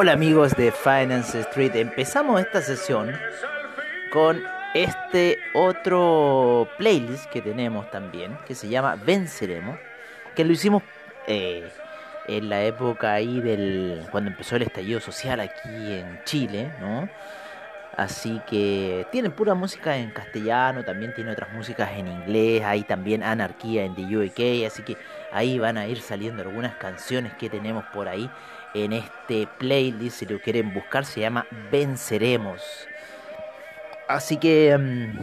Hola amigos de Finance Street, empezamos esta sesión con este otro playlist que tenemos también, que se llama Venceremos, que lo hicimos eh, en la época ahí del cuando empezó el estallido social aquí en Chile, ¿no? Así que tiene pura música en castellano, también tiene otras músicas en inglés, hay también anarquía en The UK, así que ahí van a ir saliendo algunas canciones que tenemos por ahí en este playlist, si lo quieren buscar, se llama Venceremos. Así que mm,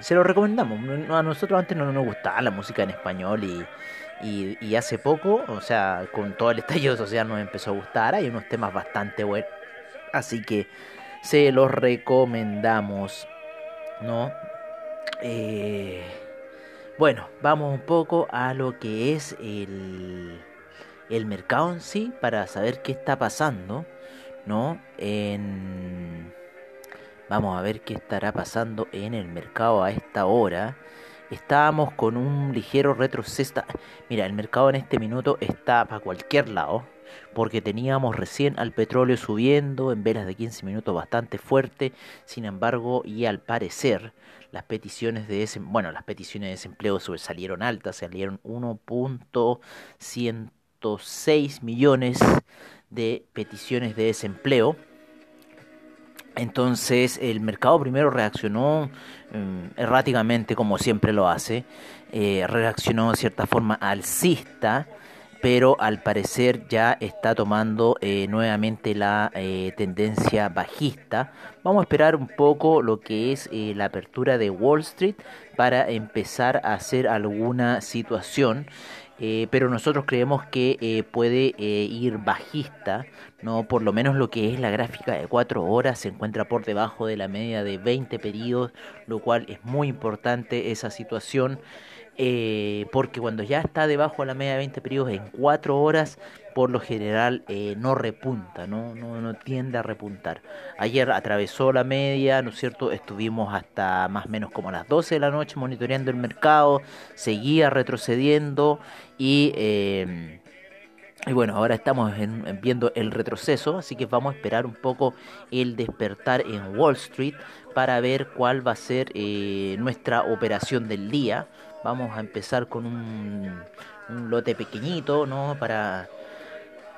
se lo recomendamos. A nosotros antes no nos gustaba la música en español y, y, hace poco, o sea, con todo el estallido social nos empezó a gustar. Hay unos temas bastante buenos. Así que se los recomendamos. ¿No? Eh, bueno, vamos un poco a lo que es el el mercado en sí para saber qué está pasando, ¿no? En... Vamos a ver qué estará pasando en el mercado a esta hora. Estábamos con un ligero retroceso. Mira, el mercado en este minuto está para cualquier lado. Porque teníamos recién al petróleo subiendo en velas de 15 minutos bastante fuerte. Sin embargo, y al parecer, las peticiones de bueno, las peticiones de desempleo salieron altas, salieron 1.100 6 millones de peticiones de desempleo. Entonces el mercado primero reaccionó mm, erráticamente como siempre lo hace, eh, reaccionó de cierta forma alcista, pero al parecer ya está tomando eh, nuevamente la eh, tendencia bajista. Vamos a esperar un poco lo que es la apertura de Wall Street para empezar a hacer alguna situación. Eh, pero nosotros creemos que eh, puede eh, ir bajista, no por lo menos lo que es la gráfica de 4 horas se encuentra por debajo de la media de 20 periodos, lo cual es muy importante esa situación. Eh, porque cuando ya está debajo de la media de 20 periodos en 4 horas, por lo general eh, no repunta, ¿no? No, tiende a repuntar. Ayer atravesó la media, ¿no es cierto? Estuvimos hasta más o menos como a las 12 de la noche monitoreando el mercado, seguía retrocediendo y... Eh, y bueno, ahora estamos viendo el retroceso, así que vamos a esperar un poco el despertar en Wall Street para ver cuál va a ser nuestra operación del día. Vamos a empezar con un, lote pequeñito, ¿no? Para,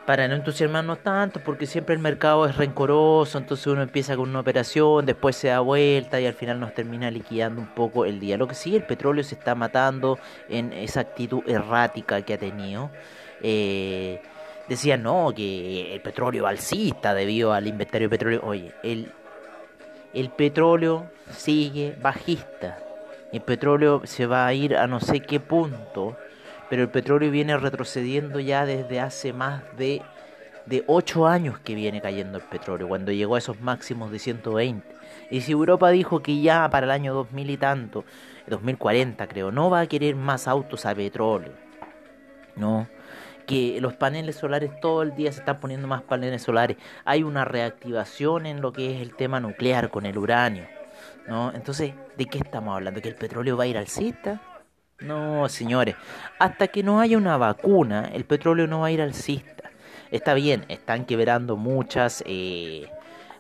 para no entusiasmarnos tanto, porque siempre el mercado es rencoroso, entonces uno empieza con una operación, después se da vuelta y al final nos termina liquidando un poco el día. Lo que sí, el petróleo se está matando en esa actitud errática que ha tenido. Eh, decían, no, que el petróleo alcista debido al inventario de petróleo. Oye, el, el petróleo sigue bajista el petróleo se va a ir a no sé qué punto, pero el petróleo viene retrocediendo ya desde hace más de, de 8 años que viene cayendo el petróleo, cuando llegó a esos máximos de 120. Y si Europa dijo que ya para el año 2000 y tanto, 2040 creo, no va a querer más autos a petróleo, no, que los paneles solares todo el día se están poniendo más paneles solares, hay una reactivación en lo que es el tema nuclear con el uranio ¿no? Entonces, ¿de qué estamos hablando? ¿Que el petróleo va a ir al alcista? No, señores, hasta que no haya una vacuna, el petróleo no va a ir al alcista. Está bien, están quebrando muchas, eh,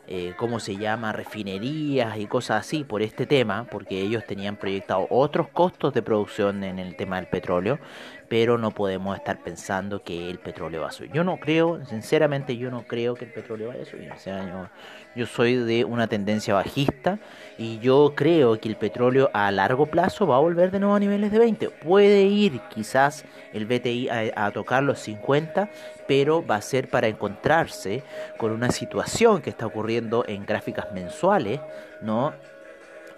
eh, ¿cómo se llama?, refinerías y cosas así por este tema, porque ellos tenían proyectado otros costos de producción en el tema del petróleo, pero no podemos estar pensando que el petróleo va a subir. Yo no creo, sinceramente, yo no creo que el petróleo vaya a subir. O sea, yo, soy de una tendencia bajista y yo creo que el petróleo a largo plazo va a volver de nuevo a niveles de 20. Puede ir quizás el BTI a tocar los 50, pero va a ser para encontrarse con una situación que está ocurriendo en gráficas mensuales, ¿no?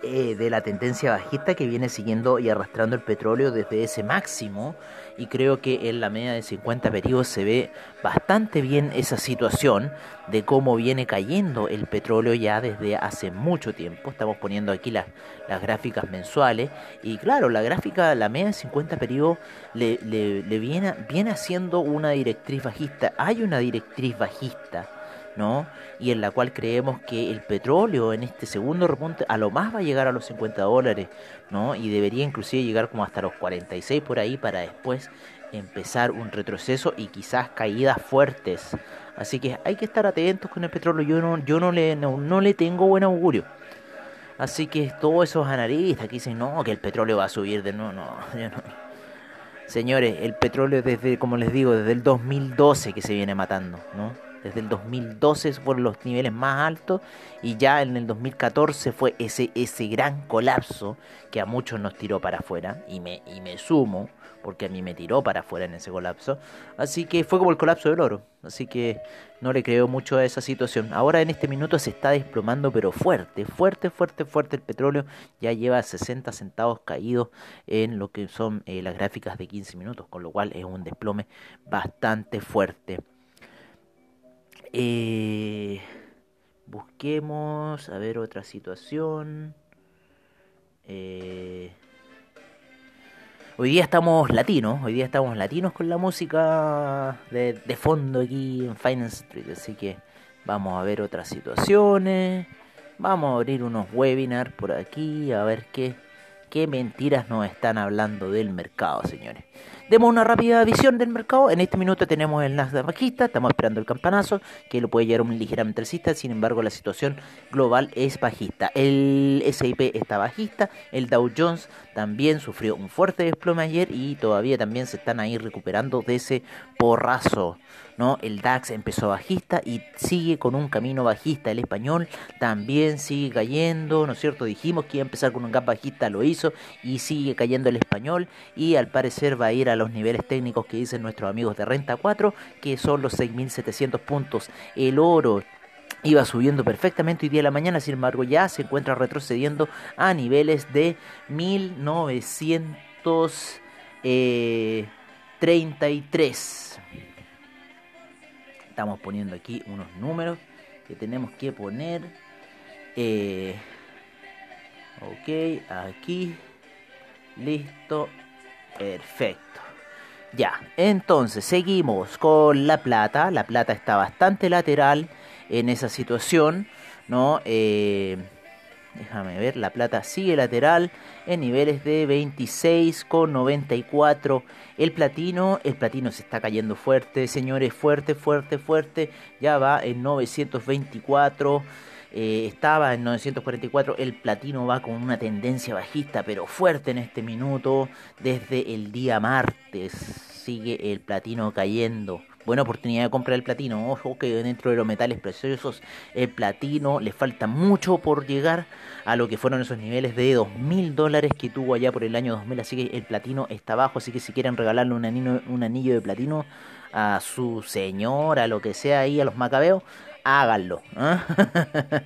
Eh, de la tendencia bajista que viene siguiendo y arrastrando el petróleo desde ese máximo y creo que en la media de 50 periodos se ve bastante bien esa situación de cómo viene cayendo el petróleo ya desde hace mucho tiempo. Estamos poniendo aquí las, las gráficas mensuales y claro, la gráfica, la media de 50 periodos le, le, le viene, viene haciendo una directriz bajista. Hay una directriz bajista ¿no? Y en la cual creemos que el petróleo en este segundo repunte a lo más va a llegar a los 50 dólares, ¿no? Y debería inclusive llegar como hasta los 46 por ahí para después empezar un retroceso y quizás caídas fuertes. Así que hay que estar atentos con el petróleo. Yo no, yo no le, no, le tengo buen augurio. Así que todos esos analistas que dicen, no, que el petróleo va a subir de nuevo, no, no. Señores, el petróleo desde, como les digo, desde el 2012 que se viene matando, ¿no? Desde el 2012 fueron los niveles más altos y ya en el 2014 fue ese, ese gran colapso que a muchos nos tiró para afuera y me, y me sumo porque a mí me tiró para afuera en ese colapso. Así que fue como el colapso del oro. Así que no le creo mucho a esa situación. Ahora en este minuto se está desplomando, pero fuerte, fuerte, fuerte, fuerte el petróleo. Ya lleva 60 centavos caídos en lo que son eh, las gráficas de 15 minutos, con lo cual es un desplome bastante fuerte. Eh, busquemos, a ver otra situación. Eh, hoy día estamos latinos, hoy día estamos latinos con la música de, de fondo aquí en Finance Street, así que vamos a ver otras situaciones. Vamos a abrir unos webinars por aquí, a ver qué, qué mentiras nos están hablando del mercado, señores. Demos una rápida visión del mercado. En este minuto tenemos el Nasdaq bajista, estamos esperando el campanazo, que lo puede llevar un ligeramente alcista. Sin embargo, la situación global es bajista. El S&P está bajista, el Dow Jones también sufrió un fuerte desplome ayer y todavía también se están ahí recuperando de ese porrazo. ¿No? El DAX empezó bajista y sigue con un camino bajista. El español también sigue cayendo, ¿no es cierto? Dijimos que iba a empezar con un gap bajista, lo hizo y sigue cayendo el español y al parecer va a ir a los niveles técnicos que dicen nuestros amigos de Renta 4, que son los 6.700 puntos. El oro iba subiendo perfectamente hoy día de la mañana, sin embargo ya se encuentra retrocediendo a niveles de 1933. Estamos poniendo aquí unos números que tenemos que poner. Eh, ok, aquí. Listo. Perfecto. Ya, entonces seguimos con la plata. La plata está bastante lateral en esa situación, ¿no? Eh, déjame ver, la plata sigue lateral en niveles de 26,94. El platino, el platino se está cayendo fuerte, señores, fuerte, fuerte, fuerte. Ya va en 924. Eh, estaba en 944, el platino va con una tendencia bajista pero fuerte en este minuto. Desde el día martes sigue el platino cayendo. Buena oportunidad de comprar el platino. Ojo que dentro de los metales preciosos el platino le falta mucho por llegar a lo que fueron esos niveles de 2.000 dólares que tuvo allá por el año 2000. Así que el platino está bajo. Así que si quieren regalarle un anillo, un anillo de platino a su señora, lo que sea ahí, a los macabeos, háganlo. ¿ah?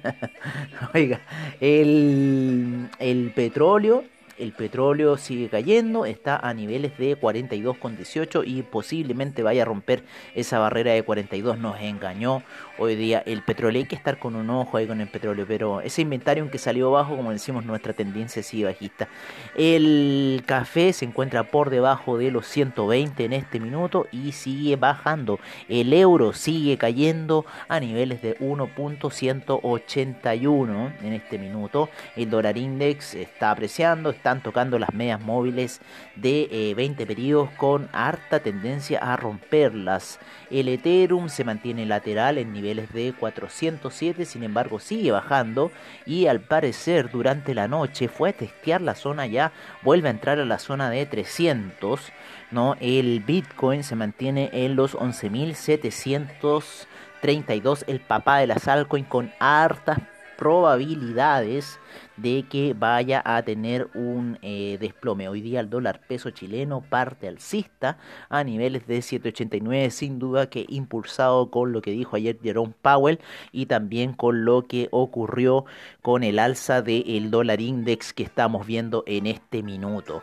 Oiga, el, el petróleo el petróleo sigue cayendo, está a niveles de 42,18 y posiblemente vaya a romper esa barrera de 42. Nos engañó hoy día el petróleo. Hay que estar con un ojo ahí con el petróleo, pero ese inventario que salió bajo, como decimos, nuestra tendencia sigue bajista. El café se encuentra por debajo de los 120 en este minuto y sigue bajando. El euro sigue cayendo a niveles de 1.181 en este minuto. El dólar index está apreciando, están tocando las medias móviles de 20 eh, periodos con harta tendencia a romperlas. El Ethereum se mantiene lateral en niveles de 407, sin embargo sigue bajando y al parecer durante la noche fue a testear la zona ya, vuelve a entrar a la zona de 300. ¿no? El Bitcoin se mantiene en los 11.732, el papá de las altcoins con hartas probabilidades de que vaya a tener un eh, desplome. Hoy día el dólar peso chileno parte alcista a niveles de 7.89, sin duda que impulsado con lo que dijo ayer Jerome Powell y también con lo que ocurrió con el alza del dólar index que estamos viendo en este minuto.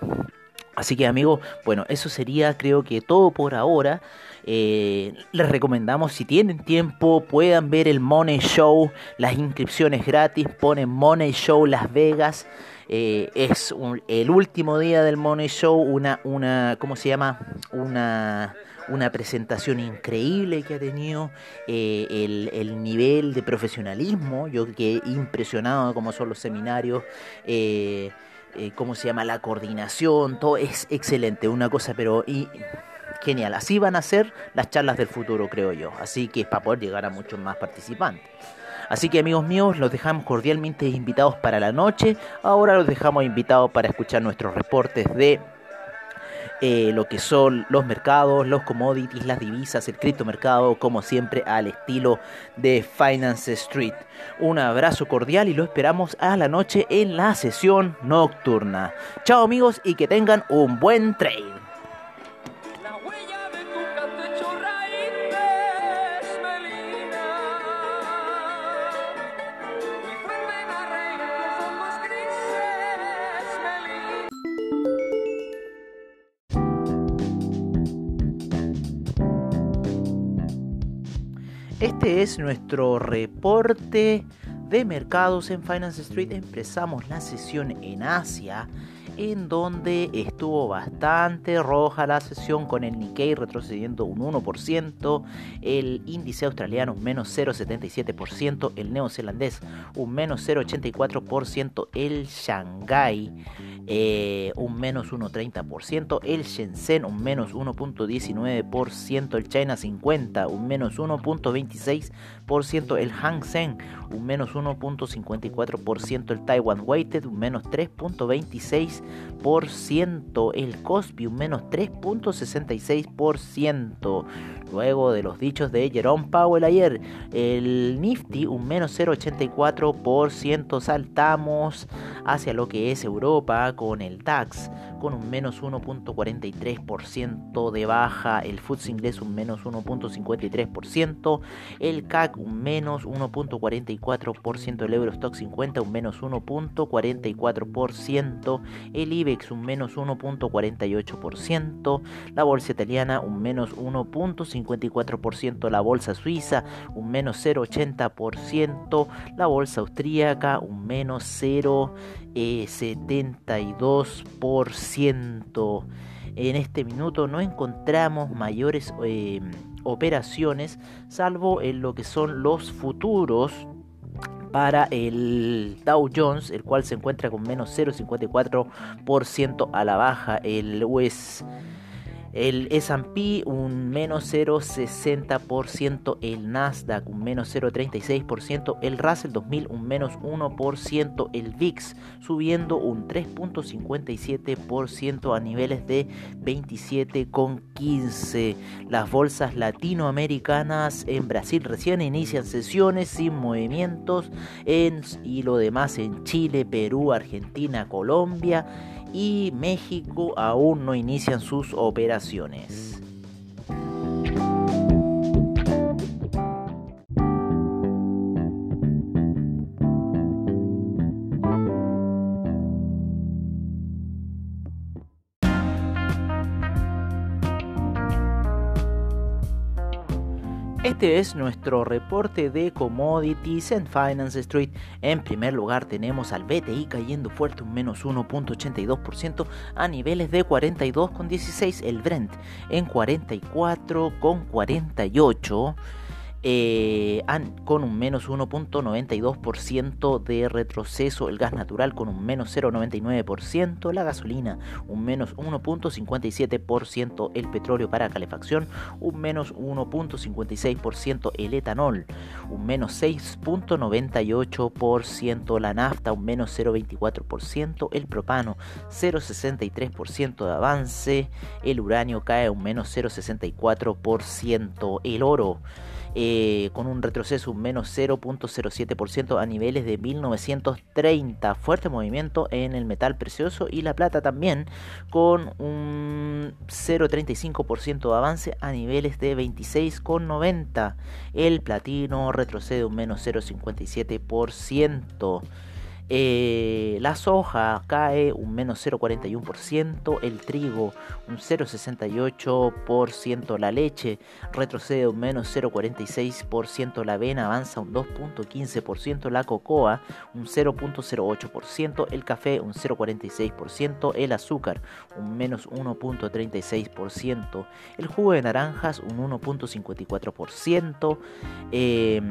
Así que amigos, bueno, eso sería creo que todo por ahora. Eh, les recomendamos si tienen tiempo puedan ver el Money Show, las inscripciones gratis, ponen Money Show Las Vegas. Eh, es el último día del Money Show, una, una, ¿cómo se llama? Una, una presentación increíble que ha tenido, eh, el, el, nivel de profesionalismo, yo que impresionado como son los seminarios. ¿Cómo se llama? La coordinación, todo es excelente, una cosa, pero y, genial. Así van a ser las charlas del futuro, creo yo. Así que es para poder llegar a muchos más participantes. Así que amigos míos, los dejamos cordialmente invitados para la noche. Ahora los dejamos invitados para escuchar nuestros reportes de eh, lo que son los mercados, los commodities, las divisas, el criptomercado, como siempre al estilo de Finance Street. Un abrazo cordial y lo esperamos a la noche en la sesión nocturna. Chao amigos y que tengan un buen trade. Este es nuestro reporte de mercados en Finance Street. Empezamos la sesión en Asia en donde estuvo bastante roja la sesión con el Nikkei retrocediendo un 1%, el índice australiano un menos 0,77%, el neozelandés un menos 0,84%, el Shanghai eh, un menos 1,30%, el Shenzhen un menos 1,19%, el China 50 un menos 1,26%, el Hang Seng un menos 1.54%, el Taiwan Weighted un menos 3.26%, el Cosby un menos 3.66%. Luego de los dichos de Jerome Powell ayer, el Nifty un menos 0.84%, saltamos hacia lo que es Europa con el DAX con un menos 1.43% de baja, el FTSE inglés un menos 1.53%, el CAC un menos 1.44%, el Eurostock 50 un menos 1.44%, el IBEX un menos 1.48%, la bolsa italiana un menos 1.54%, la bolsa suiza un menos 0.80%, la bolsa austríaca un menos 0 72%. En este minuto no encontramos mayores eh, operaciones, salvo en lo que son los futuros para el Dow Jones, el cual se encuentra con menos 0,54% a la baja. El US el S&P un menos 0,60%, el Nasdaq un menos 0,36%, el Russell 2000 un menos 1%, el VIX subiendo un 3,57% a niveles de 27,15%. Las bolsas latinoamericanas en Brasil recién inician sesiones sin movimientos en, y lo demás en Chile, Perú, Argentina, Colombia y México aún no inician sus operaciones. Este es nuestro reporte de commodities en Finance Street. En primer lugar tenemos al BTI cayendo fuerte un menos 1.82% a niveles de 42,16. El Brent en 44,48 eh, con un menos 1.92% de retroceso, el gas natural con un menos 0.99%, la gasolina un menos 1.57%, el petróleo para calefacción un menos 1.56%, el etanol un menos 6.98%, la nafta un menos 0.24%, el propano 0.63% de avance, el uranio cae un menos 0.64%, el oro eh, con un retroceso menos 0.07% a niveles de 1930. Fuerte movimiento en el metal precioso y la plata también con un 0.35% de avance a niveles de 26,90. El platino retrocede un menos 0.57%. Eh, la soja cae un menos 0,41%, el trigo un 0,68%, la leche retrocede un menos 0,46%, la avena avanza un 2,15%, la cocoa un 0,08%, el café un 0,46%, el azúcar un menos 1,36%, el jugo de naranjas un 1,54%. Eh,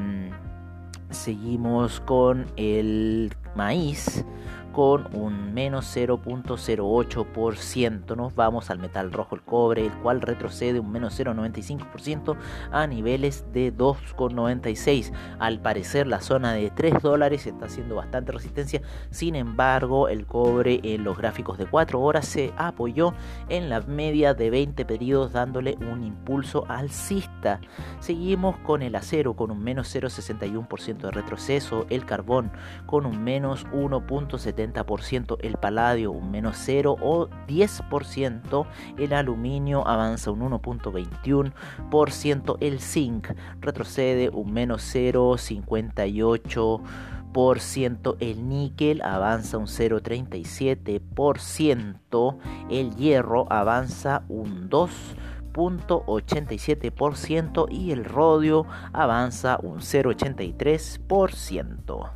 seguimos con el maíz con un menos 0.08%. Nos vamos al metal rojo, el cobre, el cual retrocede un menos 0.95% a niveles de 2.96. Al parecer la zona de 3 dólares está haciendo bastante resistencia. Sin embargo, el cobre en los gráficos de 4 horas se apoyó en la media de 20 periodos dándole un impulso alcista. Seguimos con el acero con un menos 0.61% de retroceso, el carbón con un menos 1.70 el paladio un menos 0 o 10%, el aluminio avanza un 1.21%, el zinc retrocede un menos 0.58%, el níquel avanza un 0.37%, el hierro avanza un 2.87% y el rodio avanza un 0.83%.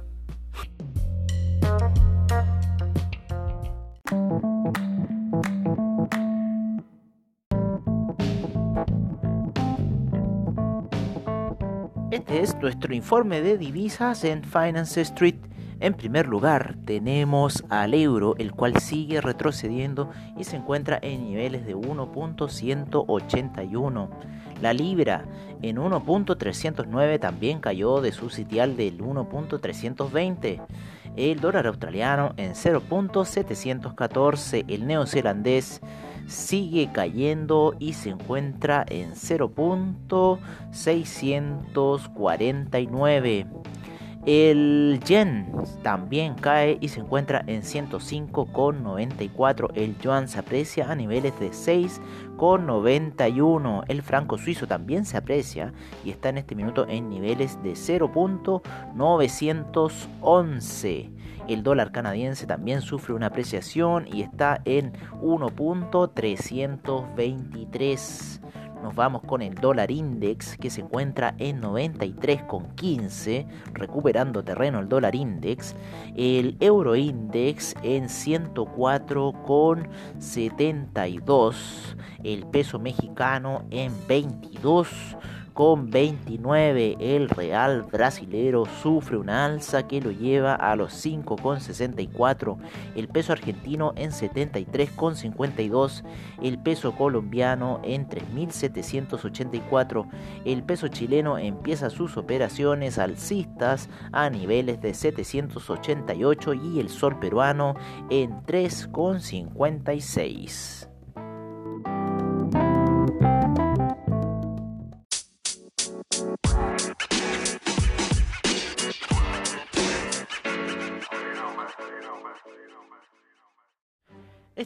Este es nuestro informe de divisas en Finance Street. En primer lugar tenemos al euro, el cual sigue retrocediendo y se encuentra en niveles de 1.181. La libra en 1.309 también cayó de su sitial del 1.320. El dólar australiano en 0.714. El neozelandés sigue cayendo y se encuentra en 0.649. El yen también cae y se encuentra en 105,94. El yuan se aprecia a niveles de 6,91. El franco suizo también se aprecia y está en este minuto en niveles de 0.911. El dólar canadiense también sufre una apreciación y está en 1.323. Nos vamos con el dólar index que se encuentra en 93,15, recuperando terreno el dólar index. El euro index en 104,72. El peso mexicano en 22 con 29 el real brasilero sufre un alza que lo lleva a los 5,64. El peso argentino en 73,52. El peso colombiano en 3.784. El peso chileno empieza sus operaciones alcistas a niveles de 788 y el sol peruano en 3,56.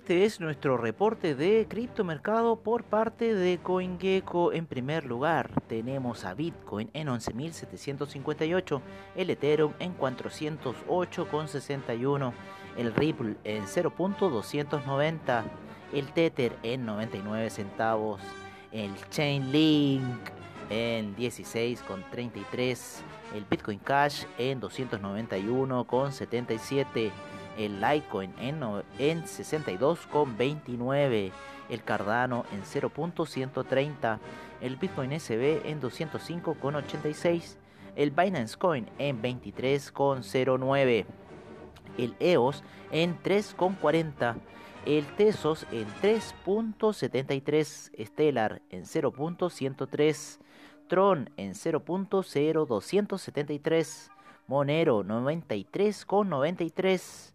Este es nuestro reporte de criptomercado por parte de CoinGecko. En primer lugar, tenemos a Bitcoin en 11.758, el Ethereum en 408,61, el Ripple en 0.290, el Tether en 99 centavos, el Chainlink en 16,33, el Bitcoin Cash en 291,77 el Litecoin en, en 62,29, el Cardano en 0.130, el Bitcoin SB en 205,86, el Binance Coin en 23,09, el EOS en 3,40, el Tesos en 3.73, Stellar en 0.103, Tron en 0.0273, Monero 93,93,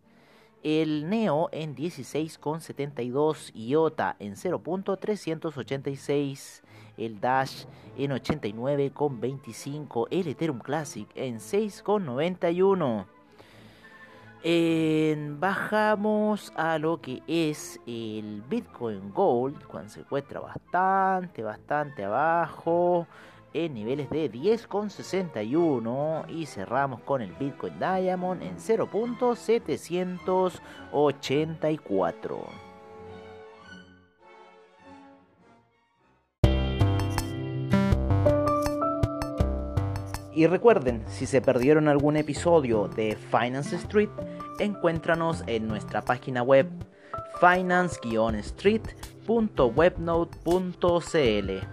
el Neo en 16,72, IOTA en 0.386, el Dash en 89,25, el Ethereum Classic en 6,91. bajamos a lo que es el Bitcoin Gold, cuando se encuentra bastante, bastante abajo en niveles de 10,61 y cerramos con el Bitcoin Diamond en 0.784. Y recuerden, si se perdieron algún episodio de Finance Street, encuéntranos en nuestra página web finance-street.webnode.cl